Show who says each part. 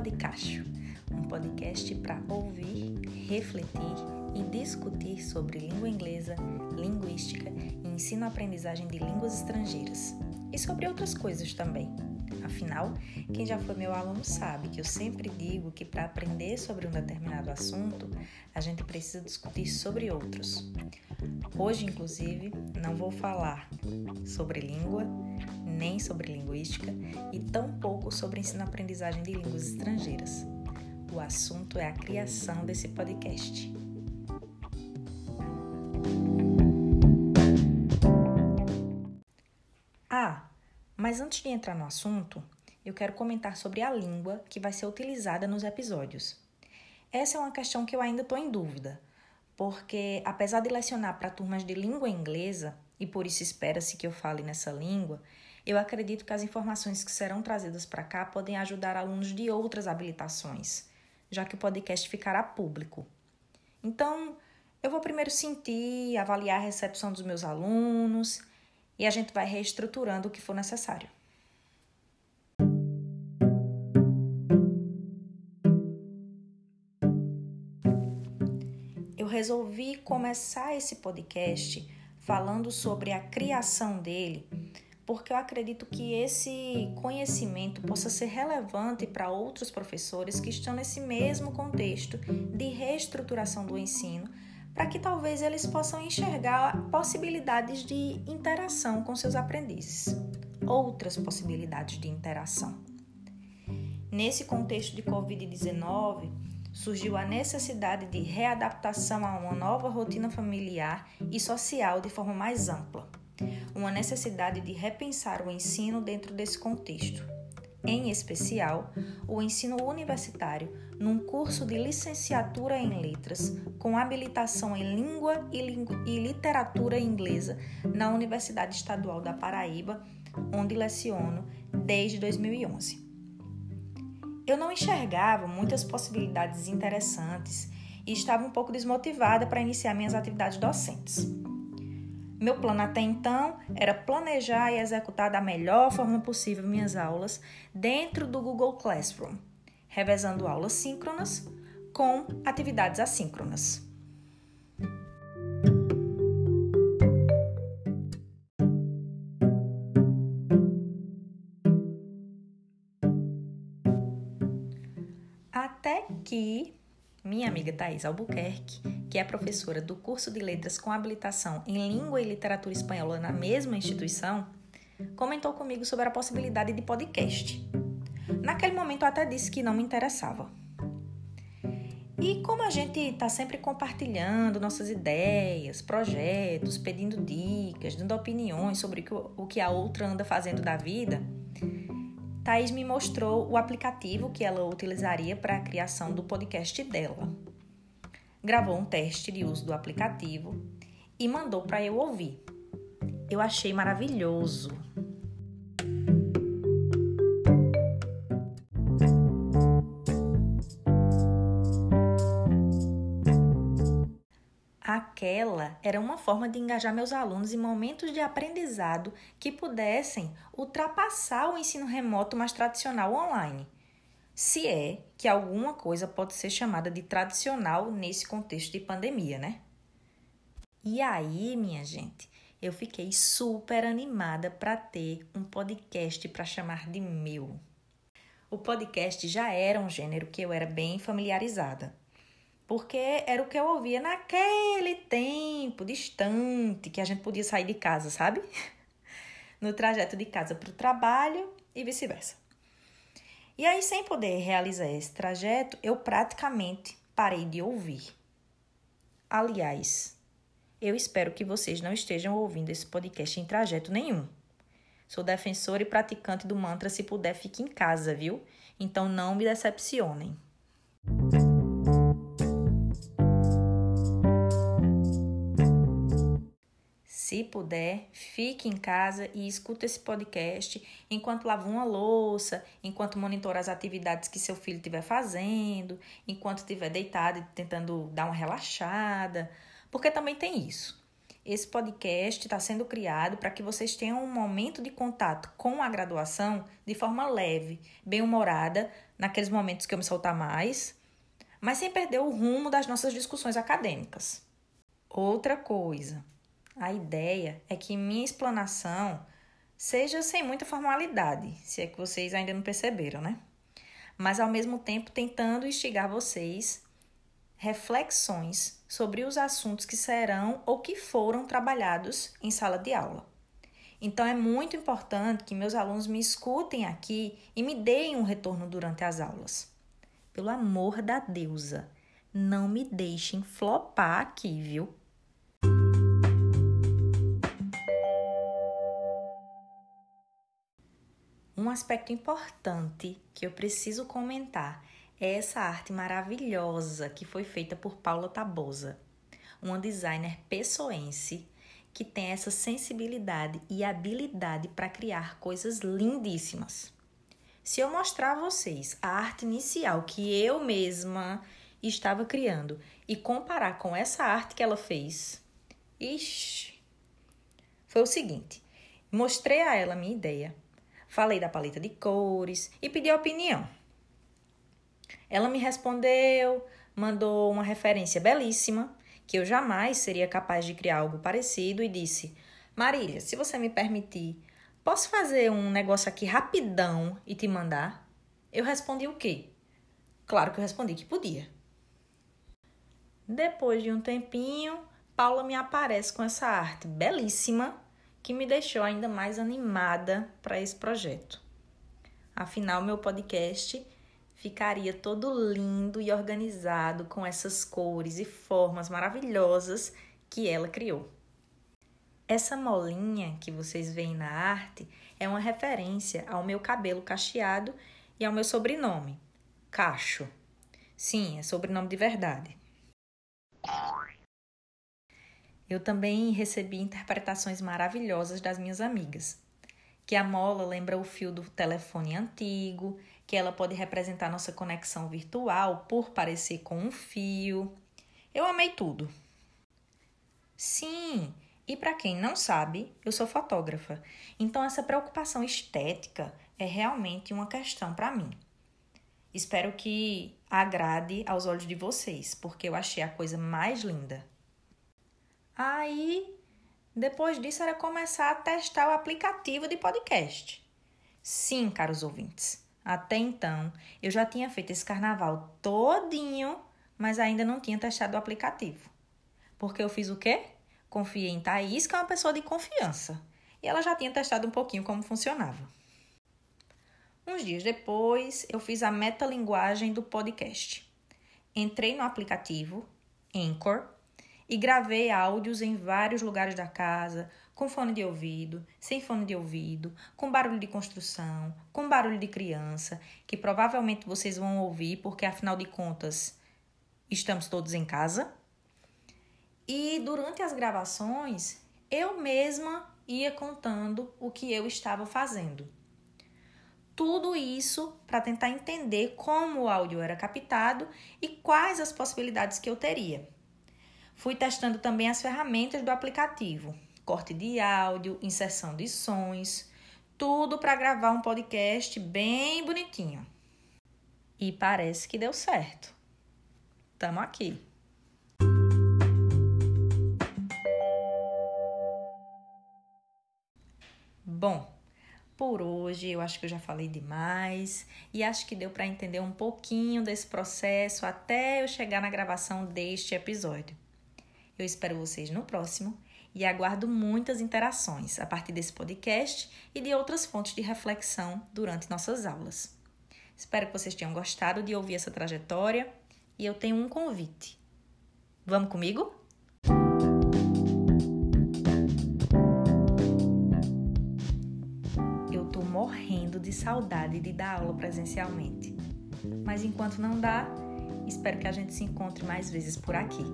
Speaker 1: Podcacho, um podcast para ouvir, refletir e discutir sobre língua inglesa, linguística e ensino-aprendizagem de línguas estrangeiras. E sobre outras coisas também. Afinal, quem já foi meu aluno sabe que eu sempre digo que para aprender sobre um determinado assunto, a gente precisa discutir sobre outros. Hoje, inclusive, não vou falar sobre língua, nem sobre linguística e tampouco sobre ensino-aprendizagem de línguas estrangeiras. O assunto é a criação desse podcast. Ah, mas antes de entrar no assunto, eu quero comentar sobre a língua que vai ser utilizada nos episódios. Essa é uma questão que eu ainda estou em dúvida, porque apesar de lecionar para turmas de língua inglesa, e por isso espera-se que eu fale nessa língua, eu acredito que as informações que serão trazidas para cá podem ajudar alunos de outras habilitações, já que o podcast ficará público. Então, eu vou primeiro sentir, avaliar a recepção dos meus alunos e a gente vai reestruturando o que for necessário. Eu resolvi começar esse podcast falando sobre a criação dele, porque eu acredito que esse conhecimento possa ser relevante para outros professores que estão nesse mesmo contexto de reestruturação do ensino para que talvez eles possam enxergar possibilidades de interação com seus aprendizes, outras possibilidades de interação. Nesse contexto de Covid-19, surgiu a necessidade de readaptação a uma nova rotina familiar e social de forma mais ampla, uma necessidade de repensar o ensino dentro desse contexto em especial o ensino universitário, num curso de licenciatura em letras com habilitação em língua e, literatura inglesa na Universidade Estadual da Paraíba, onde leciono desde 2011. Eu não enxergava muitas possibilidades interessantes e estava um pouco desmotivada para iniciar minhas atividades docentes. Meu plano até então era planejar e executar da melhor forma possível minhas aulas dentro do Google Classroom, revezando aulas síncronas com atividades assíncronas. Até que minha amiga Thais Albuquerque, que é professora do curso de letras com habilitação em língua e literatura espanhola na mesma instituição, comentou comigo sobre a possibilidade de podcast. Naquele momento eu até disse que não me interessava. E como a gente está sempre compartilhando nossas ideias, projetos, pedindo dicas, dando opiniões sobre o que a outra anda fazendo da vida, Thaís me mostrou o aplicativo que ela utilizaria para a criação do podcast dela. Gravou um teste de uso do aplicativo e mandou para eu ouvir. Eu achei maravilhoso. Aquela era uma forma de engajar meus alunos em momentos de aprendizado que pudessem ultrapassar o ensino remoto mais tradicional online. Se é que alguma coisa pode ser chamada de tradicional nesse contexto de pandemia, né? E aí, minha gente, eu fiquei super animada para ter um podcast para chamar de meu. O podcast já era um gênero que eu era bem familiarizada porque era o que eu ouvia naquele tempo distante que a gente podia sair de casa, sabe? No trajeto de casa para o trabalho e vice-versa. E aí, sem poder realizar esse trajeto, eu praticamente parei de ouvir. Aliás, eu espero que vocês não estejam ouvindo esse podcast em trajeto nenhum. Sou defensora e praticante do mantra se puder fique em casa, viu? Então não me decepcionem. Se puder, fique em casa e escuta esse podcast enquanto lava uma louça, enquanto monitora as atividades que seu filho estiver fazendo, enquanto estiver deitado e tentando dar uma relaxada, porque também tem isso. Esse podcast está sendo criado para que vocês tenham um momento de contato com a graduação de forma leve, bem-humorada, naqueles momentos que eu me soltar mais, mas sem perder o rumo das nossas discussões acadêmicas. Outra coisa, a ideia é que minha explanação seja sem muita formalidade, se é que vocês ainda não perceberam, né? Mas ao mesmo tempo tentando instigar vocês reflexões sobre os assuntos que serão ou que foram trabalhados em sala de aula. Então é muito importante que meus alunos me escutem aqui e me deem um retorno durante as aulas. Pelo amor da deusa, não me deixem flopar aqui, viu? Um aspecto importante que eu preciso comentar é essa arte maravilhosa que foi feita por Paula Tabosa, uma designer pessoense que tem essa sensibilidade e habilidade para criar coisas lindíssimas. Se eu mostrar a vocês a arte inicial que eu mesma estava criando e comparar com essa arte que ela fez, ixi, foi o seguinte: mostrei a ela a minha ideia, falei da paleta de cores e pedi a opinião. Ela me respondeu, mandou uma referência belíssima, que eu jamais seria capaz de criar algo parecido, e disse: Marília, se você me permitir, posso fazer um negócio aqui rapidão e te mandar? Eu respondi o quê? Claro que eu respondi que podia. Depois de um tempinho, Paula me aparece com essa arte belíssima que me deixou ainda mais animada para esse projeto. Afinal, meu podcast ficaria todo lindo e organizado com essas cores e formas maravilhosas que ela criou. Essa molinha que vocês veem na arte é uma referência ao meu cabelo cacheado e ao meu sobrenome, Cacho. Sim, é sobrenome de verdade. Eu também recebi interpretações maravilhosas das minhas amigas. Que a mola lembra o fio do telefone antigo, que ela pode representar nossa conexão virtual por parecer com um fio. Eu amei tudo. Sim, e para quem não sabe, eu sou fotógrafa, então essa preocupação estética é realmente uma questão para mim. Espero que agrade aos olhos de vocês, porque eu achei a coisa mais linda. Aí, depois disso, era começar a testar o aplicativo de podcast. Sim, caros ouvintes, até então, eu já tinha feito esse carnaval todinho, mas ainda não tinha testado o aplicativo. Porque eu fiz o quê? Confiei em Thaís, que é uma pessoa de confiança. E ela já tinha testado um pouquinho como funcionava. Uns dias depois, eu fiz a metalinguagem do podcast. Entrei no aplicativo Anchor e gravei áudios em vários lugares da casa, com fone de ouvido, sem fone de ouvido, com barulho de construção, com barulho de criança, que provavelmente vocês vão ouvir, porque afinal de contas estamos todos em casa. E durante as gravações, eu mesma ia contando o que eu estava fazendo. Tudo isso para tentar entender como o áudio era captado e quais as possibilidades que eu teria. Fui testando também as ferramentas do aplicativo, corte de áudio, inserção de sons, tudo para gravar um podcast bem bonitinho. E parece que deu certo. Tamo aqui. Bom, por hoje eu acho que eu já falei demais e acho que deu para entender um pouquinho desse processo até eu chegar na gravação deste episódio. Eu espero vocês no próximo e aguardo muitas interações a partir desse podcast e de outras fontes de reflexão durante nossas aulas. Espero que vocês tenham gostado de ouvir essa trajetória e eu tenho um convite. Vamos comigo? Eu tô morrendo de saudade de dar aula presencialmente. Mas enquanto não dá, espero que a gente se encontre mais vezes por aqui.